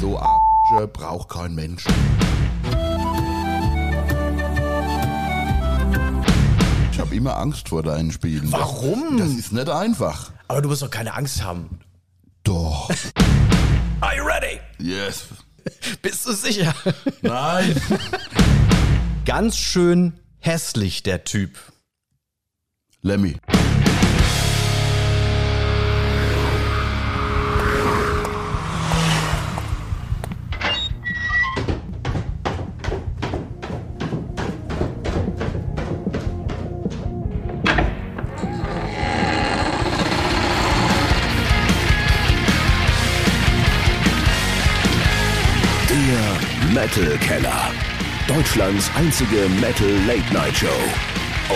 So Arsch braucht kein Mensch. Ich habe immer Angst vor deinen Spielen. Warum? Das ist nicht einfach. Aber du musst doch keine Angst haben. Doch. Are you ready? Yes. Bist du sicher? Nein. Ganz schön hässlich, der Typ. Lemmy. Keller. Deutschlands einzige Metal Late Night Show.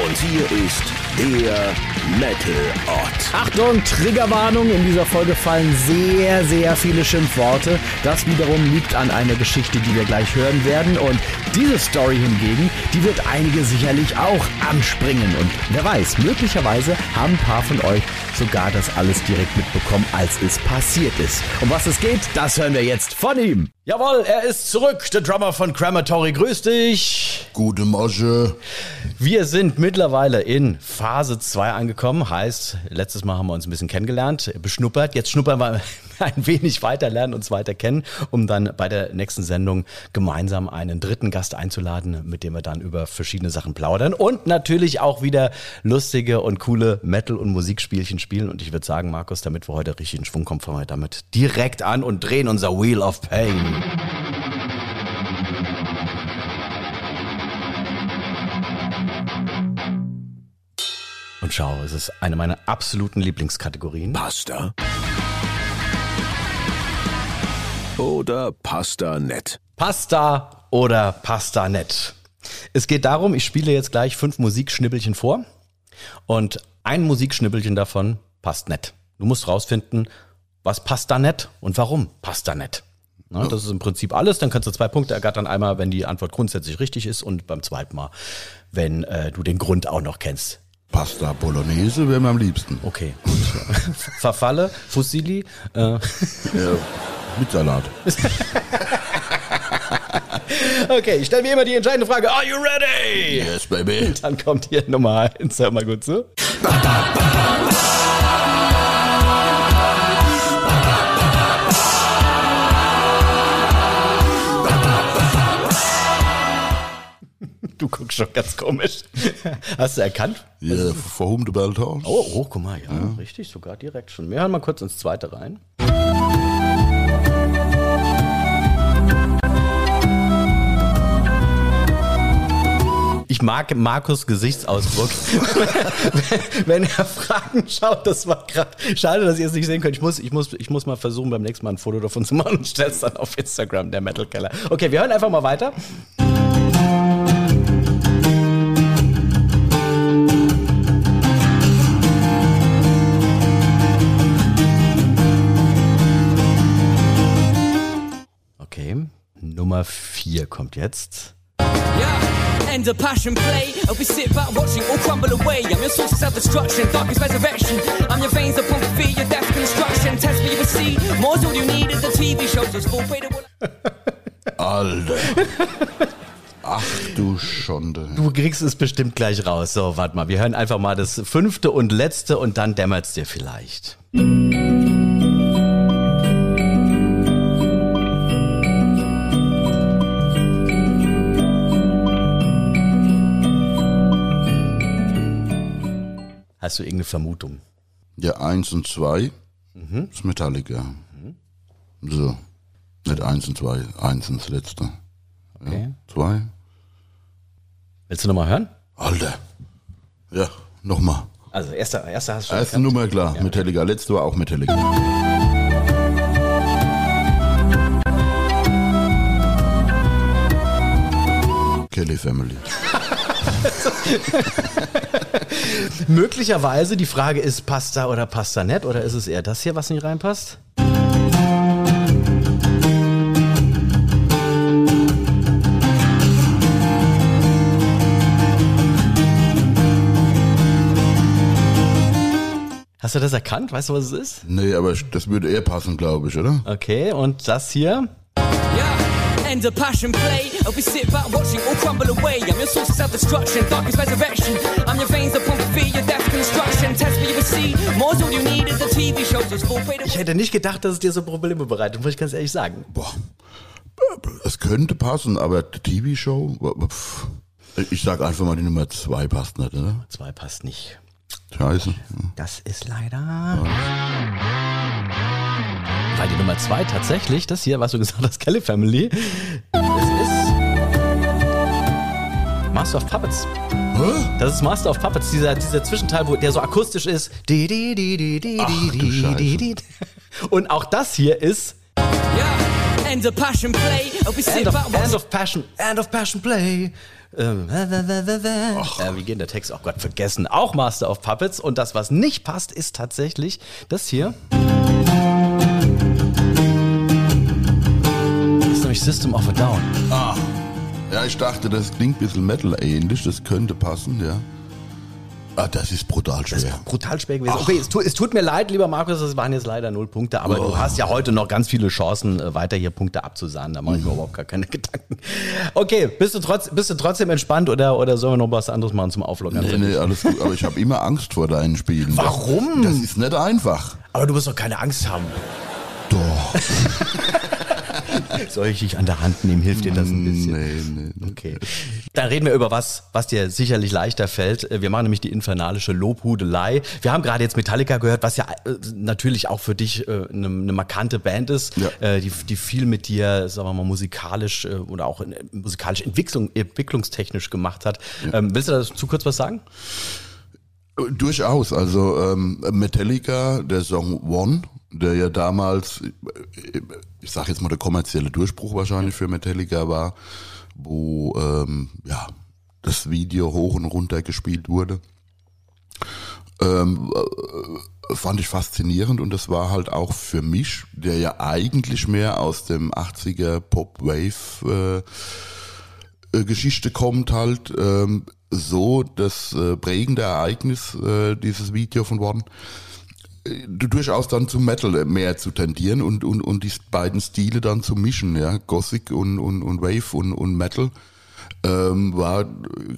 Und hier ist der Metal Ort. Achtung, Triggerwarnung. In dieser Folge fallen sehr, sehr viele Schimpfworte. Das wiederum liegt an einer Geschichte, die wir gleich hören werden. Und diese Story hingegen, die wird einige sicherlich auch anspringen. Und wer weiß, möglicherweise haben ein paar von euch sogar das alles direkt mitbekommen, als es passiert ist. Um was es geht, das hören wir jetzt von ihm. Jawohl, er ist zurück, der Drummer von Crematory. Grüß dich. Gute Mosche. Wir sind mittlerweile in Phase 2 angekommen. Heißt, letztes Mal haben wir uns ein bisschen kennengelernt, beschnuppert. Jetzt schnuppern wir ein wenig weiter, lernen uns weiter kennen, um dann bei der nächsten Sendung gemeinsam einen dritten Gast einzuladen, mit dem wir dann über verschiedene Sachen plaudern und natürlich auch wieder lustige und coole Metal- und Musikspielchen spielen. Und ich würde sagen, Markus, damit wir heute richtig in Schwung kommen, fangen wir damit direkt an und drehen unser Wheel of Pain. Und schau, es ist eine meiner absoluten Lieblingskategorien. Pasta. Oder Pasta nett. Pasta oder Pasta nett. Es geht darum, ich spiele jetzt gleich fünf Musikschnibbelchen vor und ein Musikschnibbelchen davon passt nett. Du musst rausfinden, was passt da nett und warum passt da nett. Na, das ist im Prinzip alles. Dann kannst du zwei Punkte ergattern. Einmal, wenn die Antwort grundsätzlich richtig ist und beim zweiten Mal, wenn äh, du den Grund auch noch kennst. Pasta Bolognese wäre mir am liebsten. Okay, gut. Verfalle, Fusilli. Äh, Ja, mit Salat. okay, ich stelle mir immer die entscheidende Frage. Are you ready? Yes, baby. Dann kommt hier Nummer eins. Hör mal gut zu. Du guckst schon ganz komisch. Hast du erkannt? Ja, for whom the bell tolls. Oh, oh, guck mal, ja, richtig, sogar direkt schon. Wir hören mal kurz ins zweite rein. Ich mag Markus Gesichtsausdruck, wenn er Fragen schaut. Das war gerade schade, dass ihr es nicht sehen könnt. Ich muss, ich, muss, ich muss mal versuchen, beim nächsten Mal ein Foto davon zu machen und stell's dann auf Instagram, der Metal Keller. Okay, wir hören einfach mal weiter. Okay, Nummer vier kommt jetzt. Yeah, end of passion play. I'll be sit back watching all crumble away. I'm your source of self-destruction, darkest resurrection. I'm your veins upon fear, your death construction. Test me, you will see. More's all you need is a TV show. Just full pay to Alter. Ach du Schande. Du kriegst es bestimmt gleich raus. So, warte mal, wir hören einfach mal das fünfte und letzte und dann dämmert's dir vielleicht. Hast du irgendeine Vermutung? Ja, eins und zwei ist Metallica. So. Nicht eins und zwei, eins und das letzte. Okay. Zwei. Willst du nochmal hören? Alter. Ja, nochmal. Also, erster, erster hast du schon Erste. Nummer klar, Metallica. Letzte war auch Metallica. Kelly Family. Möglicherweise die Frage ist, passt da oder passt da nicht? Oder ist es eher das hier, was nicht reinpasst? Hast du das erkannt? Weißt du, was es ist? Nee, aber das würde eher passen, glaube ich, oder? Okay, und das hier? end of passion play. I'll be sit back watching all crumble away. I'm your source of self-destruction, darkest resurrection. I'm your veins that pump fear, your death construction. Test me, you will see. More's all you need is a TV show, just full fade Ich hätte nicht gedacht, dass es dir so Probleme bereitet, muss ich ganz ehrlich sagen. Boah. Es könnte passen, aber die TV-Show, ich sag einfach mal, die Nummer zwei passt nicht, oder? Zwei passt nicht. Scheiße. Das ist leider. Weil die Nummer zwei tatsächlich, das hier, was du gesagt hast, Kelly Family, das ist Master of Puppets. Das ist Master of Puppets, dieser, dieser Zwischenteil, wo der so akustisch ist. Ach. Und auch das hier ist Yeah, end of passion play. End of, End Passion, End of Passion Play. Ähm, äh, äh, äh, äh. Wie geht der Text? Oh Gott, vergessen. Auch Master of Puppets. Und das, was nicht passt, ist tatsächlich das hier. Das ist nämlich System of a Down. Ja, ich dachte, das klingt ein bisschen Metal-ähnlich, das könnte passen, ja. Ah, das ist brutal schwer. Brutal schwer gewesen. Okay, es, tu, es tut mir leid, lieber Markus, es waren jetzt leider null Punkte, aber du hast ja heute noch ganz viele Chancen, äh, weiter hier Punkte abzusahnen. Da mache ich mir überhaupt gar keine Gedanken. Okay, bist du, trotz, bist du trotzdem entspannt oder, oder sollen wir noch was anderes machen zum Auflockern? Nee, nee, alles gut. Aber ich habe immer Angst vor deinen Spielen. Warum? Das, das ist nicht einfach. Aber du musst doch keine Angst haben. Doch. Soll ich dich an der Hand nehmen? Hilft dir das ein bisschen? Nee, nee, nee. Okay. Dann reden wir über was, was dir sicherlich leichter fällt. Wir machen nämlich die infernalische Lobhudelei. Wir haben gerade jetzt Metallica gehört, was ja äh, natürlich auch für dich äh, eine, eine markante Band ist, Ja. äh, die, die viel mit dir, sagen wir mal, musikalisch äh, oder auch musikalisch Entwicklung, entwicklungstechnisch gemacht hat. Ähm, willst du dazu kurz was sagen? Durchaus. Also ähm, Metallica, der Song One, der ja damals, ich sag jetzt mal der kommerzielle Durchbruch wahrscheinlich für Metallica war, wo ähm, ja das Video hoch und runter gespielt wurde. Ähm, äh, fand ich faszinierend und das war halt auch für mich, der ja eigentlich mehr aus dem 80er Pop-Wave äh, Geschichte kommt halt ähm, so das äh, prägende Ereignis äh, dieses Video von One äh, durchaus dann zum Metal mehr zu tendieren und und und die beiden Stile dann zu mischen ja. Gothic und und, und Wave und und Metal ähm, war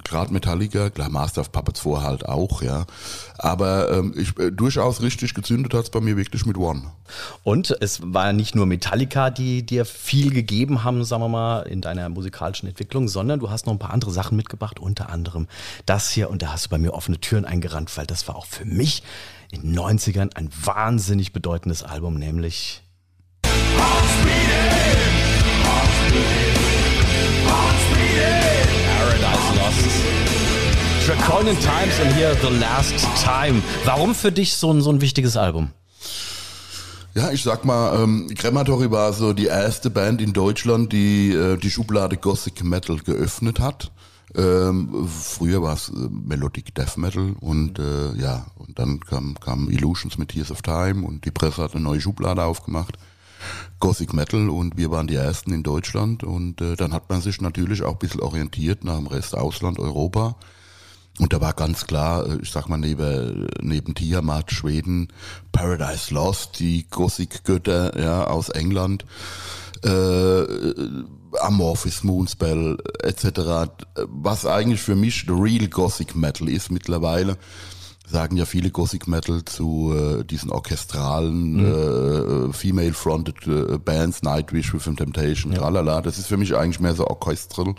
gerade Metallica, klar Master of Puppets vorher halt auch, ja. Aber ähm, ich, äh, durchaus richtig gezündet hat's bei mir wirklich mit One. Und es war nicht nur Metallica, die dir viel gegeben haben, sagen wir mal, in deiner musikalischen Entwicklung, sondern du hast noch ein paar andere Sachen mitgebracht, unter anderem das hier. Und da hast du bei mir offene Türen eingerannt, weil das war auch für mich in den 90ern ein wahnsinnig bedeutendes Album, nämlich Paradise Lost. Draconian Times und hier The Last Time. Warum für dich so ein, so ein wichtiges Album? Ja, ich sag mal, ähm, Crematory war so die erste Band in Deutschland, die äh, die Schublade Gothic Metal geöffnet hat. Ähm, früher war es äh, Melodic Death Metal und äh, ja, und dann kam, kam Illusions mit Tears of Time und die Presse hat eine neue Schublade aufgemacht. Gothic Metal und wir waren die ersten in Deutschland und äh, dann hat man sich natürlich auch ein bisschen orientiert nach dem Rest Ausland, Europa. Und da war ganz klar, äh, ich sag mal, neben, neben Tiamat, Schweden, Paradise Lost, die Gothic-Götter ja, aus England, äh, Amorphis, Moonspell etc., was eigentlich für mich the real Gothic Metal ist mittlerweile, sagen ja viele Gothic Metal zu äh, diesen orchestralen, äh, female-fronted äh, Bands, Nightwish, Rhythm Temptation, tralala. Das ist für mich eigentlich mehr so orchestral.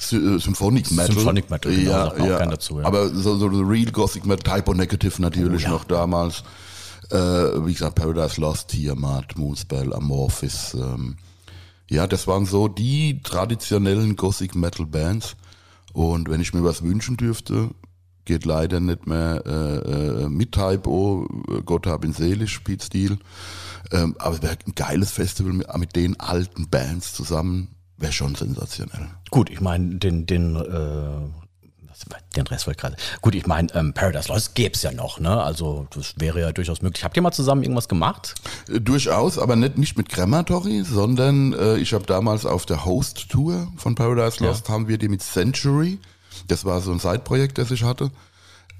Sy- äh, Symphonic Metal. Symphonic Metal, genau, sagt man gern dazu, ja. Aber so, so the real Gothic Metal, Typo Negative natürlich noch damals. Äh, wie gesagt, Paradise Lost, Tiamat, Moonspell, Amorphis. Ähm, ja, das waren so die traditionellen Gothic Metal Bands. Und wenn ich mir was wünschen dürfte, geht leider nicht mehr äh, äh, mit Typo, äh, Gott hab ihn selig, spielt Stil. Ähm, aber es wäre ein geiles Festival mit, mit den alten Bands zusammen, wäre schon sensationell. Gut, ich meine, den, den, äh, den Rest wollte ich gerade. Gut, ich meine, ähm, Paradise Lost gäb's ja noch, ne? Also das wäre ja durchaus möglich. Habt ihr mal zusammen irgendwas gemacht? Äh, Durchaus, aber nicht, nicht mit Crematory, sondern äh, ich habe damals auf der Host-Tour von Paradise Lost, haben wir die mit Century, das war so ein Side-Projekt, das ich hatte,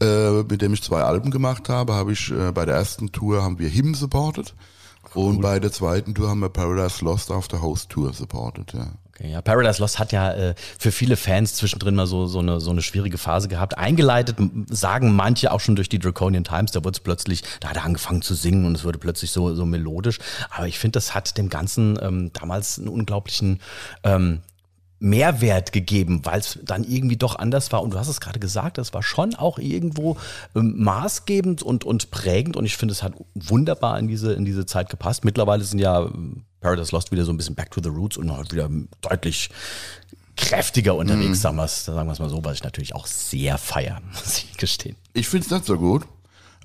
äh, mit dem ich zwei Alben gemacht habe, habe ich äh, bei der ersten Tour haben wir Him supported und bei der zweiten Tour haben wir Paradise Lost auf der Host-Tour supported, ja. Okay, ja, Paradise Lost hat ja äh, für viele Fans zwischendrin mal so, so, eine, so eine schwierige Phase gehabt. Eingeleitet sagen manche auch schon durch die Draconian Times, da wurde es plötzlich, da hat er angefangen zu singen und es wurde plötzlich so, so melodisch. Aber ich finde, das hat dem Ganzen ähm, damals einen unglaublichen ähm, Mehrwert gegeben, weil es dann irgendwie doch anders war. Und du hast es gerade gesagt, das war schon auch irgendwo ähm, maßgebend und, und prägend. Und ich finde, es hat wunderbar in diese, in diese Zeit gepasst. Mittlerweile sind ja ähm, Paradise Lost wieder so ein bisschen back to the roots und halt wieder deutlich kräftiger unterwegs, sagen wir es sagen wir es mal so, was ich natürlich auch sehr feier, muss ich gestehen. Ich find's nicht so gut.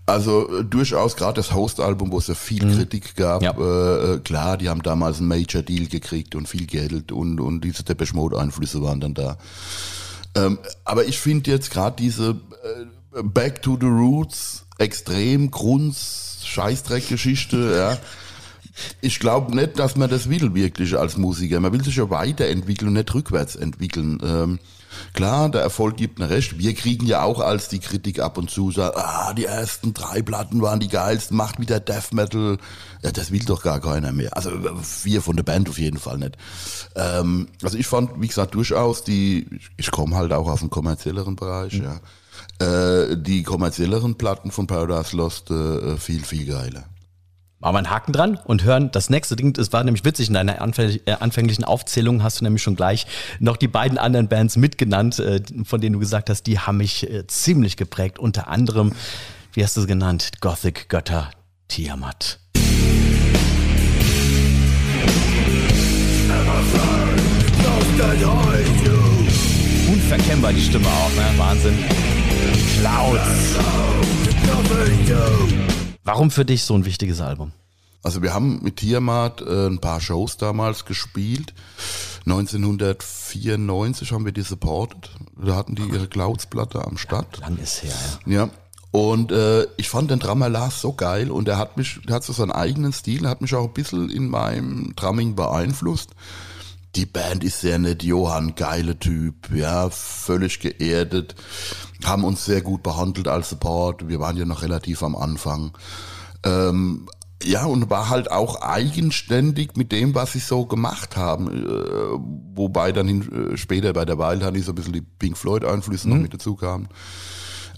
Also äh, durchaus gerade das Host-Album, wo es ja viel Kritik gab. Ja. Äh, äh, klar, die haben damals einen Major-Deal gekriegt und viel Geld und, und diese Depeche Mode-Einflüsse waren dann da. Ähm, aber ich finde jetzt gerade diese äh, Back to the Roots extrem Grunz, Scheißdreck-Geschichte, ja. Ich glaube nicht, dass man das will wirklich als Musiker. Man will sich ja weiterentwickeln und nicht rückwärts entwickeln. Ähm, klar, der Erfolg gibt mir recht. Wir kriegen ja auch als die Kritik ab und zu sagt, ah, die ersten drei Platten waren die geilsten, macht wieder Death Metal. Ja, das will doch gar keiner mehr. Also wir von der Band auf jeden Fall nicht. Ähm, also ich fand, wie gesagt, durchaus die, ich komme halt auch aus dem kommerzielleren Bereich, ja. Äh, die kommerzielleren Platten von Paradise Lost äh, viel, viel geiler. Machen wir einen Haken dran und hören das nächste Ding. Es war nämlich witzig, in deiner äh, anfänglichen Aufzählung hast du nämlich schon gleich noch die beiden anderen Bands mitgenannt, äh, von denen du gesagt hast, die haben mich äh, ziemlich geprägt. Unter anderem, wie hast du es genannt? Gothic Götter Tiamat. Unverkennbar die Stimme auch, ne? Wahnsinn. Clouds. Warum für dich so ein wichtiges Album? Also wir haben mit Tiamat äh, ein paar Shows damals gespielt. 1994 haben wir die supported. Da hatten die ihre Clouds-Platte am Start. Lang ist her, ja. Ja. Und äh, ich fand den Drummer Lars so geil und er hat mich, der hat so seinen eigenen Stil, hat mich auch ein bisschen in meinem Drumming beeinflusst. Die Band ist sehr nett, Johann, geile Typ, ja, völlig geerdet, haben uns sehr gut behandelt als Support, wir waren ja noch relativ am Anfang. Ähm, ja, und war halt auch eigenständig mit dem, was sie so gemacht haben. Äh, wobei dann hin, äh, später bei der Wild Honey so ein bisschen die Pink Floyd-Einflüsse noch mit dazu kamen.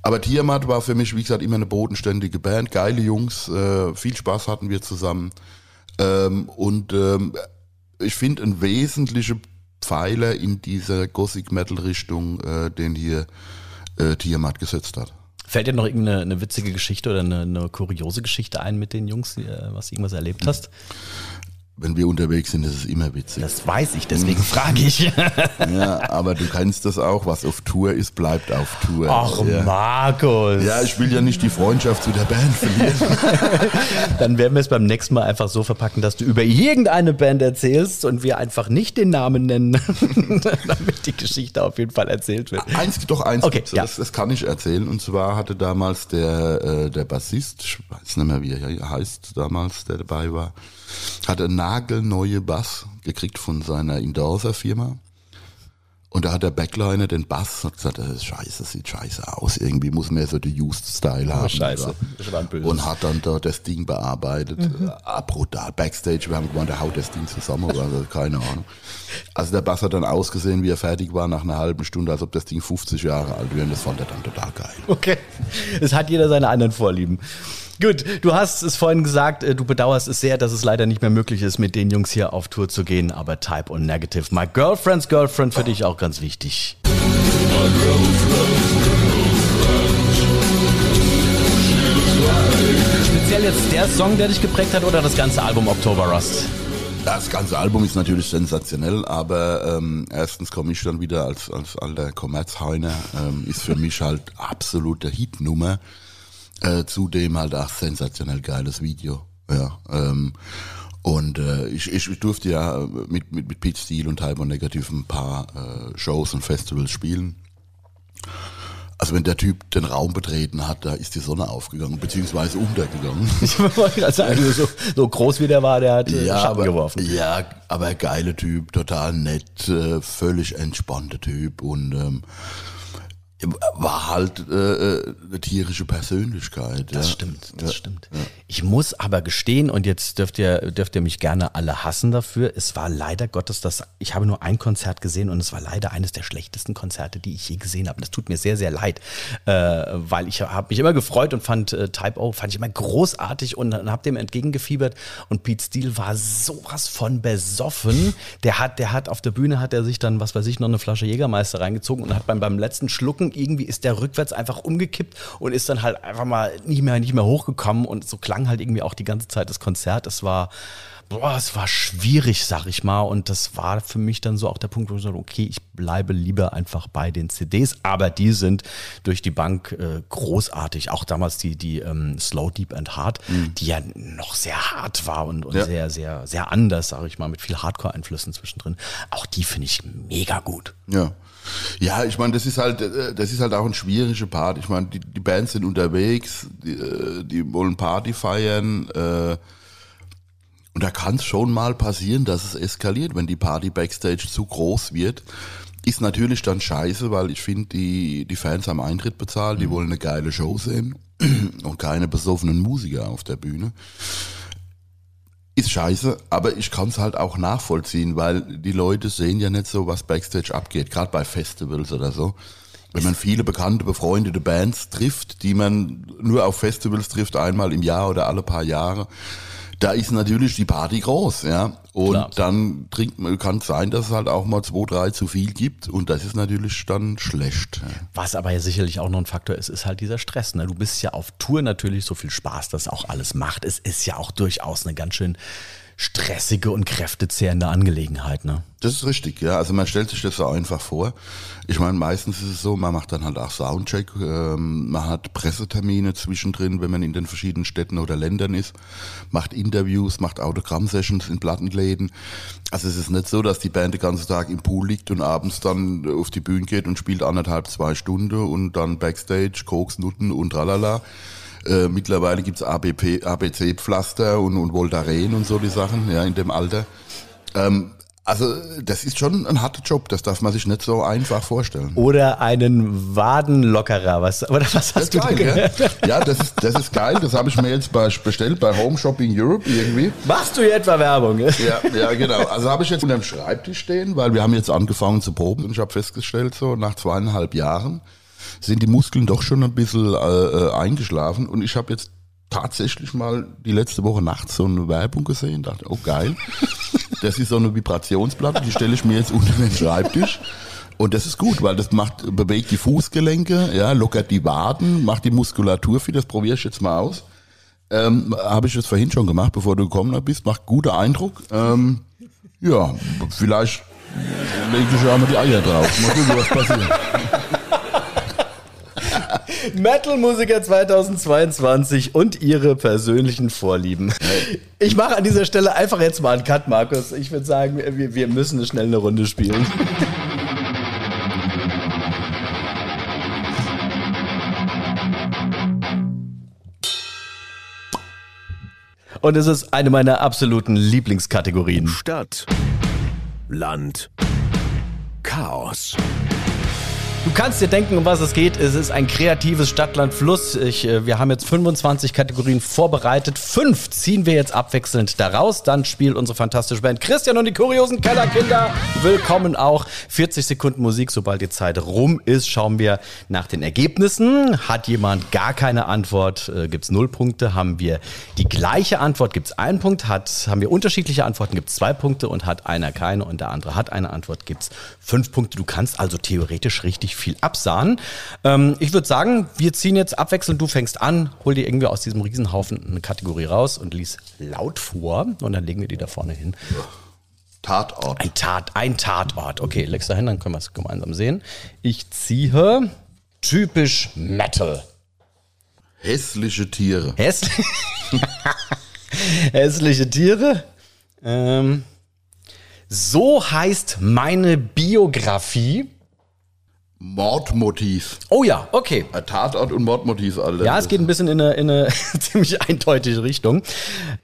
Aber Tiamat war für mich, wie gesagt, immer eine bodenständige Band, geile Jungs, äh, viel Spaß hatten wir zusammen. Ähm, und ähm, ich finde ein wesentlicher Pfeiler in dieser Gothic Metal Richtung, äh, den hier äh, Tiamat gesetzt hat. Fällt dir noch irgendeine eine witzige Geschichte oder eine, eine kuriose Geschichte ein mit den Jungs, äh, was du irgendwas erlebt hast? Wenn wir unterwegs sind, ist es immer witzig. Das weiß ich, deswegen frage ich. Ja, aber du kennst das auch, was auf Tour ist, bleibt auf Tour. Ach, ja. Markus. ja, ich will ja nicht die Freundschaft zu der Band verlieren. Dann werden wir es beim nächsten Mal einfach so verpacken, dass du über irgendeine Band erzählst und wir einfach nicht den Namen nennen, damit die Geschichte auf jeden Fall erzählt wird. Eins, doch eins Okay, ja. das, das kann ich erzählen. Und zwar hatte damals der, äh, der Bassist, ich weiß nicht mehr, wie er heißt damals, der dabei war, hatte eine nagelneue Bass gekriegt von seiner Endorser-Firma. Und da hat der Backliner den Bass und gesagt, das ist scheiße, das sieht scheiße aus. Irgendwie muss mehr so die Used-Style haben. Oh, scheiße. Ja. Das war ein böses. Und hat dann da das Ding bearbeitet. Äh, brutal. Backstage, wir haben gemeint, der haut das Ding zusammen, also keine Ahnung. Also der Bass hat dann ausgesehen, wie er fertig war nach einer halben Stunde, als ob das Ding 50 Jahre alt wäre. Und das fand er dann total geil. Okay. Es hat jeder seine anderen Vorlieben. Gut, du hast es vorhin gesagt, äh, du bedauerst es sehr, dass es leider nicht mehr möglich ist, mit den Jungs hier auf Tour zu gehen, aber Type und Negative. My Girlfriend's Girlfriend für dich auch ganz wichtig. Speziell jetzt der Song, der dich geprägt hat oder das ganze Album October Rust? Das ganze Album ist natürlich sensationell, aber ähm, erstens komme ich dann wieder als, als alter Kommerzheiner, ähm, ist für mich halt absolute Hitnummer. Äh, zudem halt auch sensationell geiles Video. Ja, ähm, und äh, ich, ich durfte ja mit, mit, mit Pete Steele und Type Negative ein paar äh, Shows und Festivals spielen. Also wenn der Typ den Raum betreten hat, da ist die Sonne aufgegangen, beziehungsweise untergegangen. Ich wollte gerade sagen, so, so groß wie der war, der hat äh, Schatten aber, geworfen. Ja, aber geiler Typ, total nett, äh, völlig entspannter Typ und ähm, war halt äh, äh, eine tierische Persönlichkeit. Das ja. stimmt, das stimmt. Ich muss aber gestehen, und jetzt dürft ihr, dürft ihr mich gerne alle hassen dafür, es war leider Gottes das, ich habe nur ein Konzert gesehen und es war leider eines der schlechtesten Konzerte, die ich je gesehen habe. Das tut mir sehr, sehr leid, äh, weil ich habe mich immer gefreut und fand äh, Type O, fand ich immer großartig und, und habe dem entgegengefiebert und Pete Steele war sowas von besoffen. Der hat, der hat auf der Bühne hat er sich dann, was weiß ich, noch eine Flasche Jägermeister reingezogen und hat beim, beim letzten Schlucken irgendwie ist der rückwärts einfach umgekippt und ist dann halt einfach mal nicht mehr, nicht mehr hochgekommen und so klang halt irgendwie auch die ganze Zeit das Konzert. Es war, boah, es war schwierig, sag ich mal. Und das war für mich dann so auch der Punkt, wo ich sagte, okay, ich bleibe lieber einfach bei den CDs, aber die sind durch die Bank äh, großartig. Auch damals die, die ähm, Slow, Deep and Hard, die ja noch sehr hart war und, und Ja. sehr, sehr, sehr anders, sag ich mal, mit viel Hardcore-Einflüssen zwischendrin. Auch die finde ich mega gut. Ja. Ja, ich meine, das ist halt, äh, das ist halt auch ein schwieriger Part. Ich meine, die, die Bands sind unterwegs, die, äh, die wollen Party feiern, äh, und da kann es schon mal passieren, dass es eskaliert, wenn die Party Backstage zu groß wird. Ist natürlich dann scheiße, weil ich finde, die, die Fans haben Eintritt bezahlt, die wollen eine geile Show sehen und keine besoffenen Musiker auf der Bühne. Ist scheiße, aber ich kann es halt auch nachvollziehen, weil die Leute sehen ja nicht so, was Backstage abgeht, gerade bei Festivals oder so. Wenn man viele bekannte, befreundete Bands trifft, die man nur auf Festivals trifft, einmal im Jahr oder alle paar Jahre, da ist natürlich die Party groß, ja. Und Klar. dann trinkt man, kann es sein, dass es halt auch mal zwei, drei zu viel gibt und das ist natürlich dann schlecht. Was aber ja sicherlich auch noch ein Faktor ist, ist halt dieser Stress. Ne? Du bist ja auf Tour natürlich so viel Spaß, das auch alles macht. Es ist ja auch durchaus eine ganz schön stressige und kräftezehrende Angelegenheit. Ne? Das ist richtig, ja. Also man stellt sich das so einfach vor. Ich meine, meistens ist es so, man macht dann halt auch Soundcheck, ähm, man hat Pressetermine zwischendrin, wenn man in den verschiedenen Städten oder Ländern ist, macht Interviews, macht Autogramm-Sessions in Plattenläden. Also es ist nicht so, dass die Band den ganzen Tag im Pool liegt und abends dann auf die Bühne geht und spielt anderthalb, zwei Stunden und dann Backstage, Koks, Nutten und tralala. Äh, mittlerweile gibt's ABC-Pflaster und, und Voltaren und so die Sachen, ja, in dem Alter. Ähm, also das ist schon ein harter Job, das darf man sich nicht so einfach vorstellen. Oder einen Wadenlockerer. Was, oder was hast du geil, dir ja? ja, das ist, das ist geil. Das habe ich mir jetzt bei, bestellt bei Home Shopping Europe irgendwie. Machst du hier etwa Werbung? Ja, ja, genau. Also habe ich jetzt unter dem Schreibtisch stehen, weil wir haben jetzt angefangen zu proben und ich habe festgestellt, so nach zweieinhalb Jahren sind die Muskeln doch schon ein bisschen äh, äh, eingeschlafen und ich habe jetzt tatsächlich mal die letzte Woche nachts so eine Werbung gesehen, dachte, oh geil, das ist so eine Vibrationsplatte, die stelle ich mir jetzt unter den Schreibtisch. Und das ist gut, weil das macht, bewegt die Fußgelenke, ja, lockert die Waden, macht die Muskulatur fit, das probiere ich jetzt mal aus. Ähm, Habe ich das vorhin schon gemacht, bevor du gekommen bist, macht guter Eindruck. Ähm, ja, vielleicht lege ich ja mal die Eier drauf. Mal gucken, was passiert. Metal-Musiker 2022 und ihre persönlichen Vorlieben. Ich mache an dieser Stelle einfach jetzt mal einen Cut, Markus. Ich würde sagen, wir, wir müssen schnell eine Runde spielen. Und es ist eine meiner absoluten Lieblingskategorien. Stadt, Land, Chaos. Du kannst dir denken, um was es geht. Es ist ein kreatives Stadtland-Fluss. Ich, äh, wir haben jetzt 25 Kategorien vorbereitet. Fünf ziehen wir jetzt abwechselnd daraus. Dann spielt unsere fantastische Band Christian und die kuriosen Kellerkinder. Willkommen auch. 40 Sekunden Musik. Sobald die Zeit rum ist, schauen wir nach den Ergebnissen. Hat jemand gar keine Antwort, äh, gibt's null Punkte. Haben wir die gleiche Antwort, gibt's einen Punkt. Hat, haben wir unterschiedliche Antworten, gibt's zwei Punkte. Und hat einer keine und der andere hat eine Antwort, gibt's fünf Punkte. Du kannst also theoretisch richtig viel absahnen. Ähm, ich würde sagen, wir ziehen jetzt abwechselnd. Du fängst an, hol dir irgendwie aus diesem Riesenhaufen eine Kategorie raus und lies laut vor. Und dann legen wir die da vorne hin. Tatort. Ein, Tat, ein Tatort. Okay, legst da hin, dann können wir es gemeinsam sehen. Ich ziehe typisch Metal. Hässliche Tiere. Hässlich. Hässliche Tiere. Ähm, so heißt meine Biografie. Mordmotiv. Oh ja, okay. Ein Tatort und Mordmotiv, Alter. Ja, es geht ein bisschen in eine, in eine ziemlich eindeutige Richtung.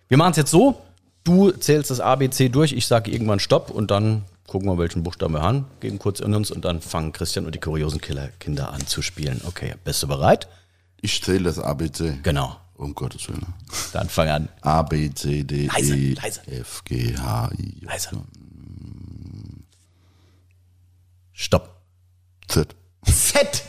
Wir machen es jetzt so. Du zählst das ABC durch, ich sage irgendwann Stopp und dann gucken wir, welchen Buchstaben wir haben, geben kurz in uns und dann fangen Christian und die kuriosen Killerkinder an zu spielen. Okay, bist du bereit? Ich zähle das ABC. Genau. Um Gottes Willen. Dann fang an. A, B, C, D, Leise, E, leise. F, G, H, I, J, Leise. Stopp. Z. Z.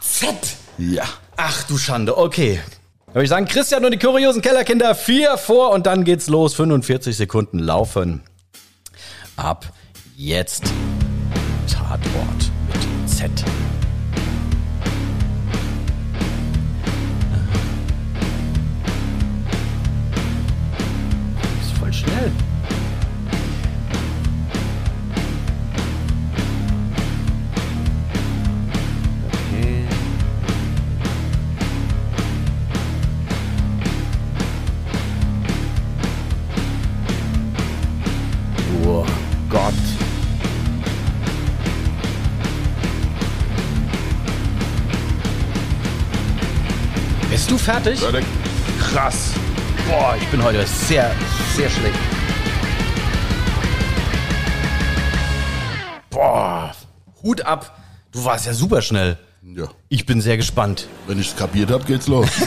Z. Ja. Ach du Schande, okay. Dann würde ich sagen, Christian und die kuriosen Kellerkinder, vier vor und dann geht's los. 45 Sekunden laufen. Ab jetzt. Tatort mit Z. Du fertig? Krass. Boah, ich bin heute sehr, sehr schlecht. Boah, Hut ab. Du warst ja super schnell. Ja. Ich bin sehr gespannt. Wenn ich es kapiert habe, geht's los.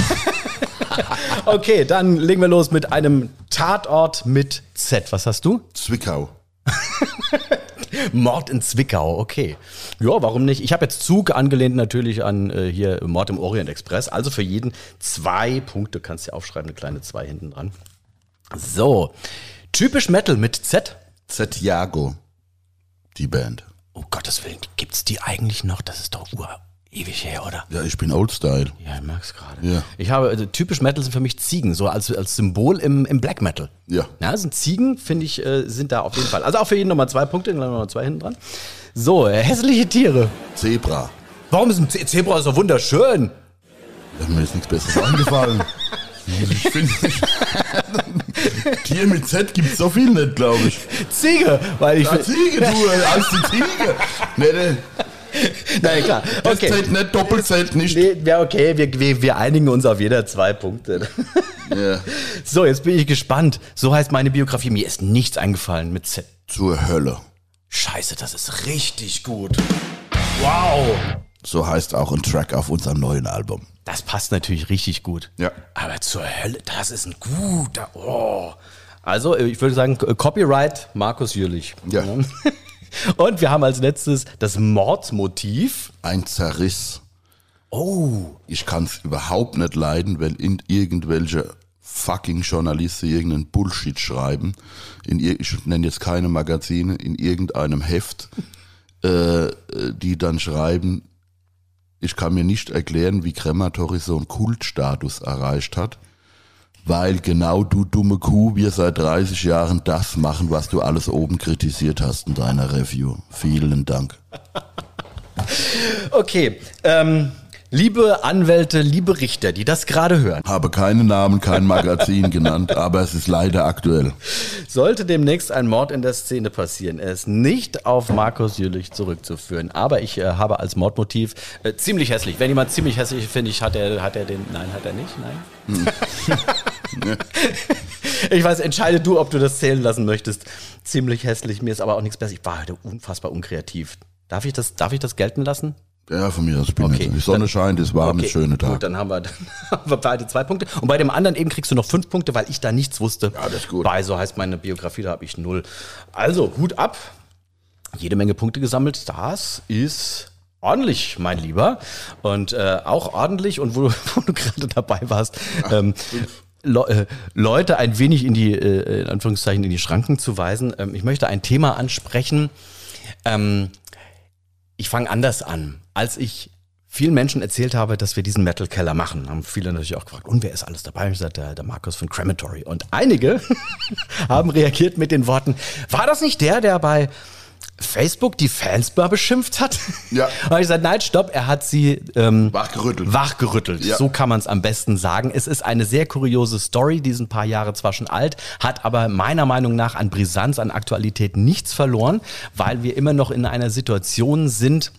Okay, dann legen wir los mit einem Tatort mit Z. Was hast du? Zwickau. Mord in Zwickau, okay. Ja, warum nicht? Ich habe jetzt Zug angelehnt natürlich an äh, hier Mord im Orient Express. Also für jeden zwei Punkte. Kannst du aufschreiben, eine kleine zwei hinten dran. So. Typisch Metal mit Z. Z-Jago. Die Band. Oh Gottes Willen, gibt's die eigentlich noch? Das ist doch ur ewig her, oder? Ja, ich bin Oldstyle. Ja, ich merk's gerade. Ja. Ich habe, also, typisch Metal sind für mich Ziegen, so als, als Symbol im, im Black Metal. Ja. Ja, sind Ziegen, finde ich, äh, sind da auf jeden Fall. Also auch für jeden nochmal zwei Punkte, dann nochmal zwei hinten dran. So, äh, hässliche Tiere. Zebra. Warum ist ein Ze Zebra so wunderschön? Da hat mir jetzt nichts Besseres eingefallen. Ich finde, Tier mit Z gibt's so viel nicht, glaube ich. Ziege, weil ich Ja, Ziege, du, als die Ziege. Nee, nee. Nein, klar. Das Okay. zählt nicht, doppelt zählt nicht. Nee, ja, okay, wir, wir, wir einigen uns auf jeder zwei Punkte. Ja. So, jetzt bin ich gespannt. So heißt meine Biografie. Mir ist nichts eingefallen mit Z. Zur Hölle. Scheiße, das ist richtig gut. Wow. So heißt auch ein Track auf unserem neuen Album. Das passt natürlich richtig gut. Ja. Aber zur Hölle, das ist ein guter. Oh. Also, ich würde sagen, Copyright Markus Jürlich. Ja. Und wir haben als letztes das Mordmotiv. Ein Zerriss. Oh. Ich kann's überhaupt nicht leiden, wenn in irgendwelche fucking Journalisten irgendeinen Bullshit schreiben. In, ich nenne jetzt keine Magazine, in irgendeinem Heft, äh, äh, die dann schreiben, ich kann mir nicht erklären, wie Crematory so einen Kultstatus erreicht hat, weil genau du dumme Kuh, wir seit 30 Jahren das machen, was du alles oben kritisiert hast in deiner Review. Vielen Dank. Okay. Ähm, liebe Anwälte, liebe Richter, die das gerade hören. Habe keine Namen, kein Magazin genannt, aber es ist leider aktuell. Sollte demnächst ein Mord in der Szene passieren, er ist nicht auf Markus Jülich zurückzuführen. Aber ich äh, habe als Mordmotiv äh, ziemlich hässlich. Wenn jemand ziemlich hässlich finde ich, hat er, hat er den. Nein, hat er nicht. Nein. ich weiß, entscheide du, ob du das zählen lassen möchtest. Ziemlich hässlich. Mir ist aber auch nichts besser. Ich war heute unfassbar unkreativ. Darf ich das, darf ich das gelten lassen? Ja, von mir aus. Bin Okay, die Sonne dann- scheint, es warm, ist schöne Tag. Gut, dann haben wir, dann haben wir beide zwei Punkte. Und bei dem anderen eben kriegst du noch fünf Punkte, weil ich da nichts wusste. Ja, das ist gut. Bei so heißt meine Biografie, da habe ich null. Also, Hut ab. Jede Menge Punkte gesammelt. Das ist ordentlich, mein Lieber. Und äh, auch ordentlich, und wo, du- wo du gerade dabei warst, ähm, Le äh, Leute ein wenig in die, äh, in Anführungszeichen, in die Schranken zu weisen. Ähm, ich möchte ein Thema ansprechen. Ähm, ich fange anders an. Als ich vielen Menschen erzählt habe, dass wir diesen Metal Keller machen, haben viele natürlich auch gefragt, und wer ist alles dabei? Ich sagte, der, der Markus von Crematory. Und einige haben reagiert mit den Worten, war das nicht der, der bei Facebook die Fans mal beschimpft hat? Ja. Und ich gesagt, nein, stopp, er hat sie ähm, Wachgerüttelt. wachgerüttelt. Ja. So kann man es am besten sagen. Es ist eine sehr kuriose Story, die ist ein paar Jahre zwar schon alt, hat aber meiner Meinung nach an Brisanz, an Aktualität nichts verloren, weil wir immer noch in einer Situation sind,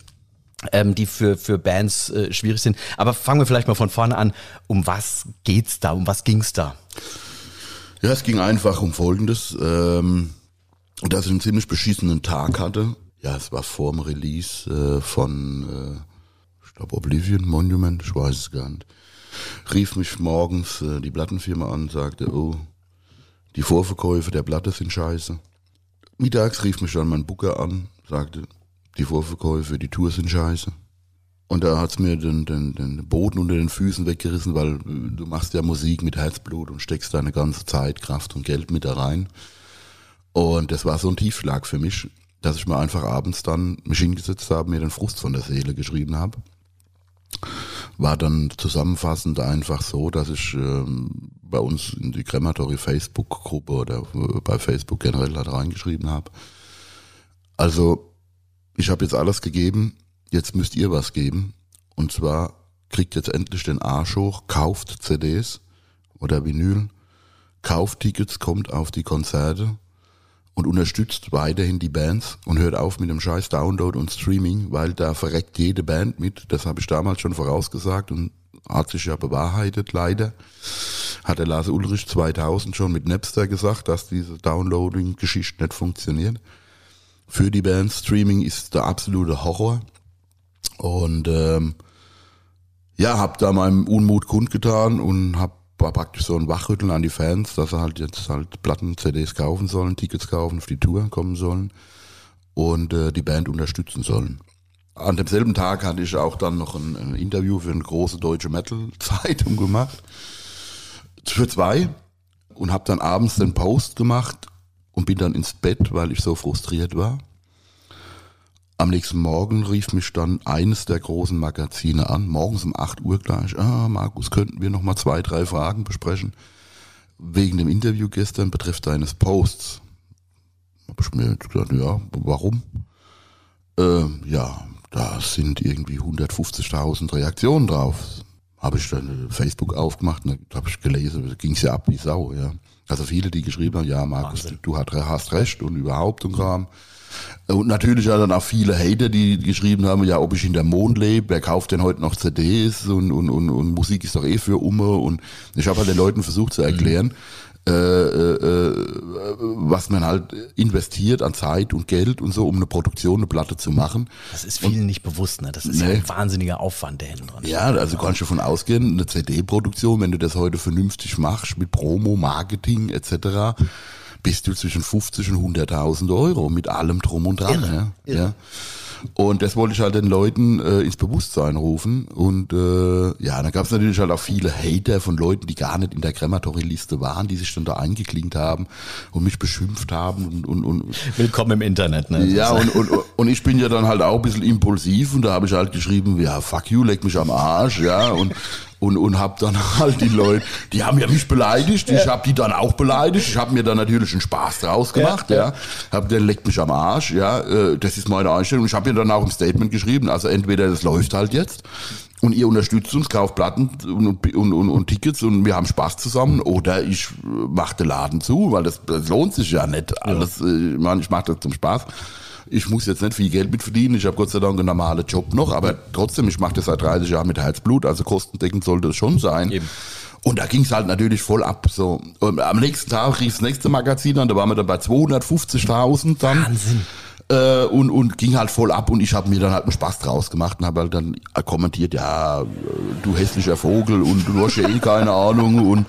ähm, die für, für Bands äh, schwierig sind. Aber fangen wir vielleicht mal von vorne an. Um was geht's da? Um was ging's da? Ja, es ging einfach um Folgendes. Ähm, dass ich einen ziemlich beschissenen Tag hatte. Ja, es war vor dem Release äh, von, äh, ich glaube, Oblivion Monument, ich weiß es gar nicht. Rief mich morgens äh, die Plattenfirma an, sagte, oh, die Vorverkäufe der Platte sind scheiße. Mittags rief mich dann mein Booker an, sagte, die Vorverkäufe, die Tour sind scheiße. Und da hat's mir den, den, den Boden unter den Füßen weggerissen, weil äh, du machst ja Musik mit Herzblut und steckst deine ganze Zeit, Kraft und Geld mit da rein. Und das war so ein Tiefschlag für mich, dass ich mir einfach abends dann mich hingesetzt habe, mir den Frust von der Seele geschrieben habe. War dann zusammenfassend einfach so, dass ich ähm, bei uns in die Crematory Facebook-Gruppe oder äh, bei Facebook generell halt reingeschrieben habe. Also, ich habe jetzt alles gegeben, jetzt müsst ihr was geben. Und zwar kriegt jetzt endlich den Arsch hoch, kauft CDs oder Vinyl, kauft Tickets, kommt auf die Konzerte und unterstützt weiterhin die Bands und hört auf mit dem scheiß Download und Streaming, weil da verreckt jede Band mit. Das habe ich damals schon vorausgesagt und hat sich ja bewahrheitet, leider. Hat der Lars Ulrich 2000 schon mit Napster gesagt, dass diese Downloading-Geschichte nicht funktioniert. Für die Bands Streaming ist der absolute Horror. Und ähm, ja, hab da meinem Unmut kundgetan und hab war praktisch so ein Wachrütteln an die Fans, dass sie halt jetzt halt Platten, CDs kaufen sollen, Tickets kaufen, auf die Tour kommen sollen und äh, die Band unterstützen sollen. An demselben Tag hatte ich auch dann noch ein, ein Interview für eine große deutsche Metal-Zeitung gemacht. Für zwei. Und habe dann abends den Post gemacht und bin dann ins Bett, weil ich so frustriert war. Am nächsten Morgen rief mich dann eines der großen Magazine an, morgens um 8 Uhr gleich. Ah, Markus, könnten wir noch mal zwei, drei Fragen besprechen? Wegen dem Interview gestern betrifft deines Posts. Hab ich mir gedacht, ja, warum? Äh, ja, da sind irgendwie 150.000 Reaktionen drauf. Habe ich dann Facebook aufgemacht und da habe ich gelesen, ging es ja ab wie Sau, ja. Also viele, die geschrieben haben, ja, Markus, du, du hast recht und überhaupt und Kram. Und natürlich ja dann auch viele Hater, die geschrieben haben, ja, ob ich in der Mond lebe, wer kauft denn heute noch CDs und, und, und, und Musik ist doch eh für Umme. Und ich habe halt den Leuten versucht zu erklären, mhm. Äh, äh, was man halt investiert an Zeit und Geld und so, um eine Produktion, eine Platte zu machen. Das ist vielen und, nicht bewusst, ne? Das ist nee. ja ein wahnsinniger Aufwand, der hinten dran Ja, also kannst du davon ausgehen, eine CD-Produktion, wenn du das heute vernünftig machst, mit Promo, Marketing etc., bist du zwischen 50 und 100.000 Euro mit allem drum und dran. Irre, ja. Irre. ja. Und das wollte ich halt den Leuten äh, ins Bewusstsein rufen. Und äh, ja, da gab es natürlich halt auch viele Hater von Leuten, die gar nicht in der Crematory-Liste waren, die sich dann da eingeklinkt haben und mich beschimpft haben. Und, und, und Willkommen im Internet, ne? Ja, und, und, und ich bin ja dann halt auch ein bisschen impulsiv und da habe ich halt geschrieben, ja, fuck you, leck mich am Arsch, ja. Und und, und habe dann halt die Leute, die haben ja mich beleidigt, ich habe die dann auch beleidigt, ich habe mir dann natürlich einen Spaß draus gemacht, ja, ja. habe der leckt mich am Arsch, ja, äh, das ist meine Einstellung. Ich habe mir dann auch ein Statement geschrieben, also entweder das läuft halt jetzt und ihr unterstützt uns, kauft Platten und, und, und, und Tickets und wir haben Spaß zusammen. Oder ich mache den Laden zu, weil das, das lohnt sich ja nicht. Alles, ja. Äh, ich, meine, ich mache das zum Spaß ich muss jetzt nicht viel Geld mit verdienen. Ich habe Gott sei Dank einen normalen Job noch, aber trotzdem, ich mache das seit 30 Jahren mit Herzblut, also kostendeckend sollte es schon sein. Eben. Und da ging es halt natürlich voll ab. So. Und am nächsten Tag rief das nächste Magazin an, da waren wir dann bei 250.000 dann. Wahnsinn äh, und, und ging halt voll ab und ich habe mir dann halt einen Spaß draus gemacht und habe halt dann kommentiert, ja, du hässlicher Vogel und du hast ja eh keine Ahnung und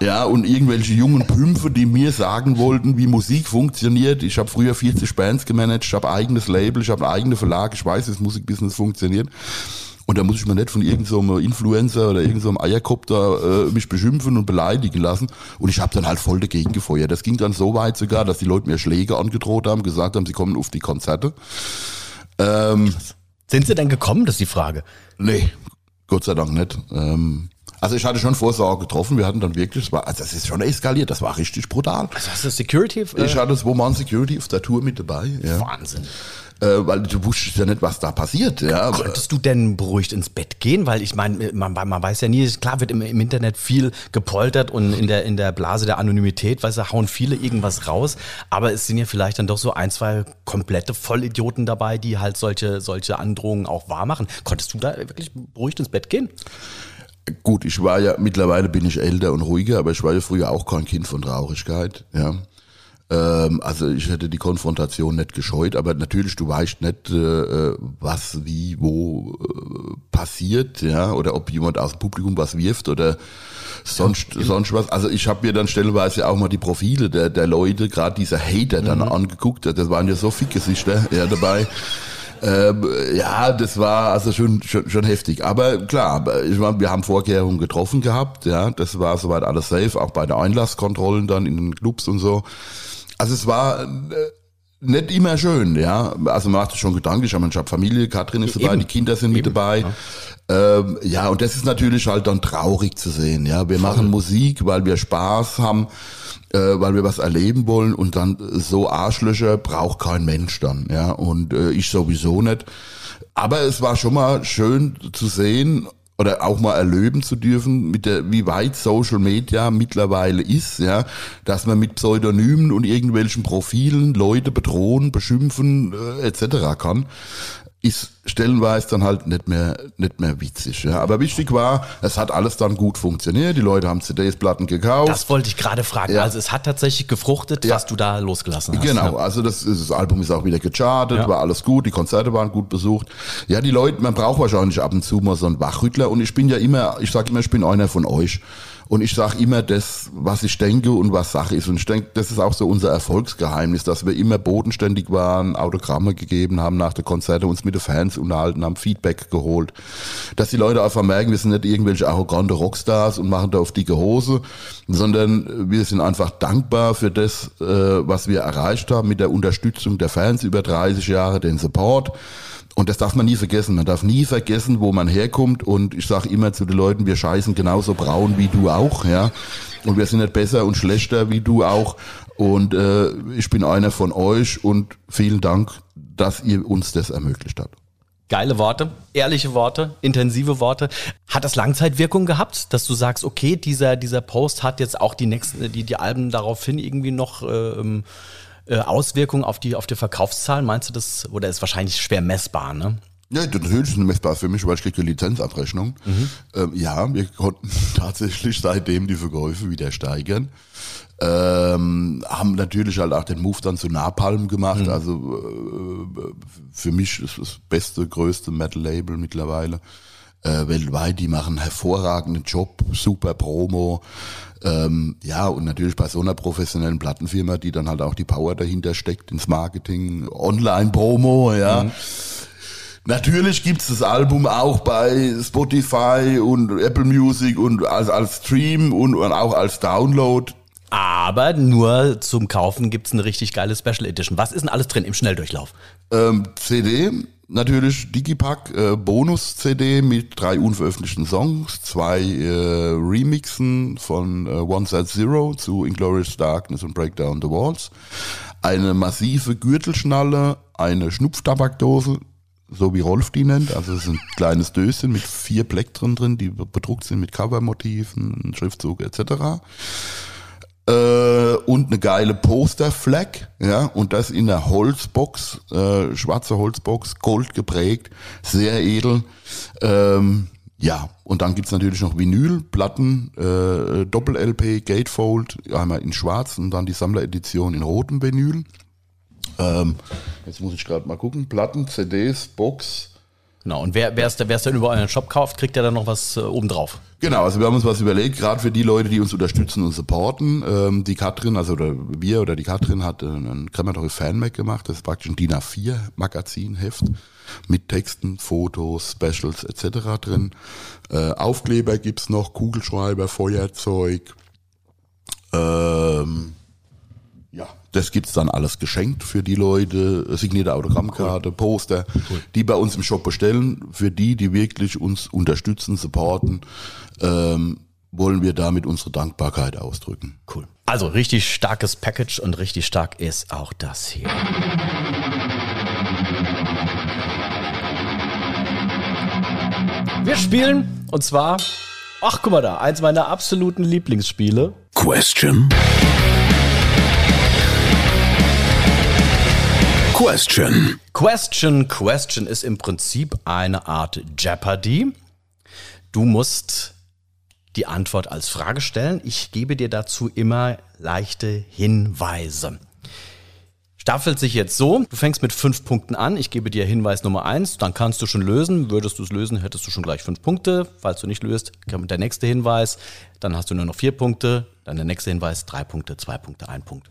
ja, und irgendwelche jungen Pümpfe, die mir sagen wollten, wie Musik funktioniert. Ich habe früher 40 Bands gemanagt, ich habe eigenes Label, ich habe einen eigenen Verlag, ich weiß, wie das Musikbusiness funktioniert. Und da muss ich mir nicht von irgendeinem so Influencer oder irgendeinem so Eierkopf da äh, mich beschimpfen und beleidigen lassen. Und ich habe dann halt voll dagegen gefeuert. Das ging dann so weit sogar, dass die Leute mir Schläge angedroht haben, gesagt haben, sie kommen auf die Konzerte. Ähm, Sind sie denn gekommen, das ist die Frage? Nee, Gott sei Dank nicht. Ähm, also ich hatte schon Vorsorge getroffen. Wir hatten dann wirklich, das, war, also das ist schon eskaliert. Das war richtig brutal. Also hast du Security? Äh? Ich hatte das Woman Security auf der Tour mit dabei. Ja. Wahnsinn äh, weil du wusstest ja nicht, was da passiert. Ja. Konntest du denn beruhigt ins Bett gehen? Weil ich meine, man, man weiß ja nie, klar wird im, im, Internet viel gepoltert und in der, in der Blase der Anonymität, weißt du, hauen viele irgendwas raus, aber es sind ja vielleicht dann doch so ein, zwei komplette Vollidioten dabei, die halt solche, solche Androhungen auch wahr machen. Konntest du da wirklich beruhigt ins Bett gehen? Gut, ich war ja, mittlerweile bin ich älter und ruhiger, aber ich war ja früher auch kein Kind von Traurigkeit, ja. Ähm, also ich hätte die Konfrontation nicht gescheut, aber natürlich, du weißt nicht, äh, was, wie, wo äh, passiert, ja, oder ob jemand aus dem Publikum was wirft oder sonst, sonst was. Also ich habe mir dann stellenweise auch mal die Profile der, der Leute, gerade dieser Hater dann angeguckt. Das waren ja so viele Gesichter ja, dabei. Ähm, ja, das war also schon, schon, schon heftig. Aber klar, ich meine, wir haben Vorkehrungen getroffen gehabt. Ja, das war soweit alles safe, auch bei der Einlasskontrollen dann in den Clubs und so. Also es war äh, nicht immer schön, ja. Also man macht sich schon Gedanken, ich habe Familie, Katrin ist dabei, Eben. die Kinder sind mit Eben, dabei. Ähm, ja, und das ist natürlich halt dann traurig zu sehen, ja. Wir machen Musik, weil wir Spaß haben, äh, weil wir was erleben wollen und dann so Arschlöcher braucht kein Mensch dann, ja. Und äh, ich sowieso nicht. Aber es war schon mal schön zu sehen oder auch mal erleben zu dürfen, mit der, wie weit Social Media mittlerweile ist, ja, dass man mit Pseudonymen und irgendwelchen Profilen Leute bedrohen, beschimpfen äh, etc. kann, ist stellenweise dann halt nicht mehr nicht mehr witzig. Ja. Aber wichtig war, es hat alles dann gut funktioniert. Die Leute haben CDs, Platten gekauft. Das wollte ich gerade fragen. Ja. Also es hat tatsächlich gefruchtet, Ja. was du da losgelassen hast. Genau, Ja. also das, das Album ist auch wieder gechartet, war alles gut, die Konzerte waren gut besucht. Ja, die Leute, man braucht wahrscheinlich ab und zu mal so einen Wachrüttler und ich bin ja immer, ich sage immer, ich bin einer von euch. Und ich sage immer das, was ich denke und was Sache ist. Und ich denke, das ist auch so unser Erfolgsgeheimnis, dass wir immer bodenständig waren, Autogramme gegeben haben nach der Konzerte, uns mit den Fans unterhalten haben, Feedback geholt. Dass die Leute einfach merken, wir sind nicht irgendwelche arrogante Rockstars und machen da auf dicke Hose, sondern wir sind einfach dankbar für das, äh, was wir erreicht haben mit der Unterstützung der Fans über 30 Jahre, den Support. Und das darf man nie vergessen. Man darf nie vergessen, wo man herkommt. Und ich sage immer zu den Leuten, wir scheißen genauso braun wie du auch, ja. Und wir sind nicht besser und schlechter wie du auch. Und äh, ich bin einer von euch und vielen Dank, dass ihr uns das ermöglicht habt. Geile Worte, ehrliche Worte, intensive Worte. Hat das Langzeitwirkung gehabt, dass du sagst, okay, dieser, dieser Post hat jetzt auch die nächsten, die, die Alben daraufhin irgendwie noch ähm, äh, Auswirkungen auf die, auf die Verkaufszahlen? Meinst du das, oder ist wahrscheinlich schwer messbar, ne? Ja, das natürlich ist es messbar für mich, weil ich kriege Lizenzabrechnung. Ähm, ja, wir konnten tatsächlich seitdem die Verkäufe wieder steigern. Ähm, haben natürlich halt auch den Move dann zu Napalm gemacht. Also äh, für mich ist das beste, größte Metal-Label mittlerweile äh, weltweit. Die machen einen hervorragenden Job, super Promo. Ähm, ja, und natürlich bei so einer professionellen Plattenfirma, die dann halt auch die Power dahinter steckt ins Marketing, Online-Promo, ja. Natürlich gibt's das Album auch bei Spotify und Apple Music und als, als Stream und, und auch als Download. Aber nur zum Kaufen gibt's eine richtig geile Special Edition. Was ist denn alles drin im Schnelldurchlauf? Ähm, CD, natürlich Digipack, äh, Bonus-CD mit drei unveröffentlichten Songs, zwei äh, Remixen von äh, One Side Zero zu Inglorious Darkness und Break Down the Walls, eine massive Gürtelschnalle, eine Schnupftabakdose, so wie Rolf die nennt, also es ist ein kleines Döschen mit vier Plektren drin, die bedruckt sind mit Covermotiven, Schriftzug etc äh, und eine geile Poster-Flag, ja, und das in der Holzbox, äh, schwarze Holzbox, gold geprägt, sehr edel. Ähm, ja, und dann gibt's natürlich noch Vinyl, Platten, äh, Doppel-LP, Gatefold, einmal in schwarz und dann die Sammleredition in rotem Vinyl. Ähm, jetzt muss ich gerade mal gucken, Platten, CDs, Box, Genau, und wer es wer dann über euren Shop kauft, kriegt ja dann noch was äh, obendrauf. Genau, also wir haben uns was überlegt, gerade für die Leute, die uns unterstützen und supporten. Ähm, die Katrin, also oder wir oder die Katrin hat äh, ein Crematory Fanmag gemacht, das ist praktisch ein DIN A4 Magazinheft mit Texten, Fotos, Specials etc. drin. Äh, Aufkleber gibt's noch, Kugelschreiber, Feuerzeug. Ähm, das gibt's dann alles geschenkt für die Leute, signierte Autogrammkarte, Poster, die bei uns im Shop bestellen. Für die, die wirklich uns unterstützen, supporten, ähm, wollen wir damit unsere Dankbarkeit ausdrücken. Cool. Also richtig starkes Package und richtig stark ist auch das hier. Wir spielen und zwar, ach guck mal da, eins meiner absoluten Lieblingsspiele. Question. Question. Question, Question ist im Prinzip eine Art Jeopardy. Du musst die Antwort als Frage stellen. Ich gebe dir dazu immer leichte Hinweise. staffelt sich jetzt so, du fängst mit fünf Punkten an, ich gebe dir Hinweis Nummer eins, dann kannst du schon lösen. Würdest du es lösen, hättest du schon gleich fünf Punkte. Falls du nicht löst, kommt der nächste Hinweis, dann hast du nur noch vier Punkte, dann der nächste Hinweis, drei Punkte, zwei Punkte, ein Punkt.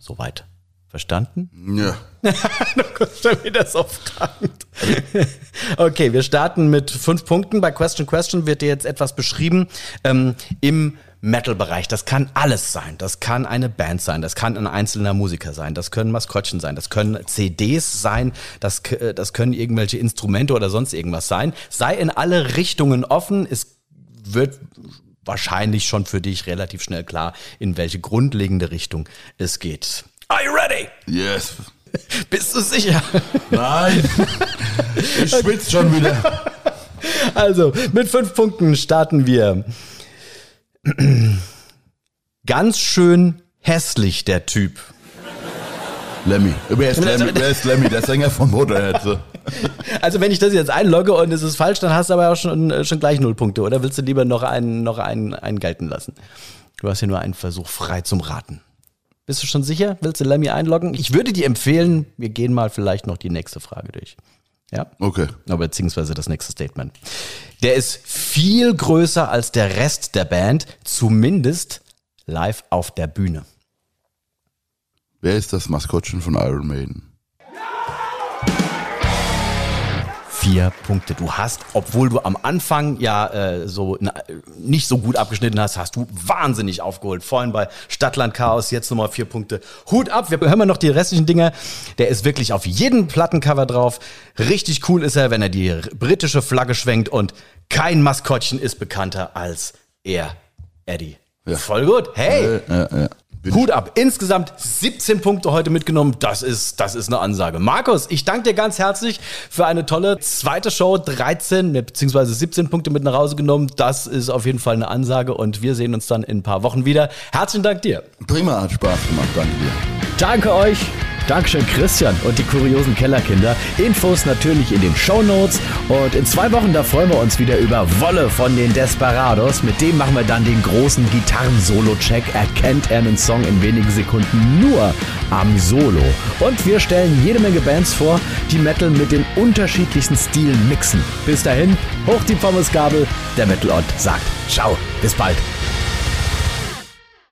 Soweit. Verstanden? Ja. du guckst schon wieder so fragend. Okay, wir starten mit fünf Punkten. Bei Question Question wird dir jetzt etwas beschrieben ähm, im Metal-Bereich. Das kann alles sein. Das kann eine Band sein. Das kann ein einzelner Musiker sein. Das können Maskottchen sein. Das können CDs sein. Das, k- das können irgendwelche Instrumente oder sonst irgendwas sein. Sei in alle Richtungen offen. Es wird wahrscheinlich schon für dich relativ schnell klar, in welche grundlegende Richtung es geht. Are you ready? Yes. Bist du sicher? Nein. Ich schwitze schon wieder. Also, mit fünf Punkten starten wir. Ganz schön hässlich, der Typ. Lemmy. Wer ist Lemmy? Wer ist Lemmy? Der Sänger von Motorhead. so. Also, wenn ich das jetzt einlogge und es ist falsch, dann hast du aber auch schon, schon gleich null Punkte. Oder willst du lieber noch einen, noch einen, einen gelten lassen? Du hast ja nur einen Versuch frei zum Raten. Bist du schon sicher? Willst du Lemmy einloggen? Ich würde dir empfehlen, wir gehen mal vielleicht noch die nächste Frage durch. Ja? Okay. Aber beziehungsweise das nächste Statement. Der ist viel größer als der Rest der Band, zumindest live auf der Bühne. Wer ist das Maskottchen von Iron Maiden? Vier Punkte. Du hast, obwohl du am Anfang ja äh, so na, nicht so gut abgeschnitten hast, hast du wahnsinnig aufgeholt. Vorhin bei Stadtland Chaos, jetzt nochmal vier Punkte. Hut ab, wir hören mal noch die restlichen Dinger. Der ist wirklich auf jedem Plattencover drauf. Richtig cool ist er, wenn er die britische Flagge schwenkt und kein Maskottchen ist bekannter als er, Eddie. Ja. Voll gut. Hey! Ja, ja. Bin Hut ab. Insgesamt 17 Punkte heute mitgenommen. Das ist, das ist eine Ansage. Markus, ich danke dir ganz herzlich für eine tolle zweite Show. 13 ne, beziehungsweise 17 Punkte mit nach Hause genommen. Das ist auf jeden Fall eine Ansage und wir sehen uns dann in ein paar Wochen wieder. Herzlichen Dank dir. Prima, hat Spaß gemacht. Danke dir. Danke euch. Dankeschön Christian und die kuriosen Kellerkinder. Infos natürlich in den Shownotes und in zwei Wochen da freuen wir uns wieder über Wolle von den Desperados. Mit dem machen wir dann den großen Gitarren-Solo-Check. Erkennt er einen Song in wenigen Sekunden nur am Solo. Und wir stellen jede Menge Bands vor, die Metal mit den unterschiedlichsten Stilen mixen. Bis dahin, hoch die Pommesgabel. Der Metal-Ott sagt Ciao, bis bald.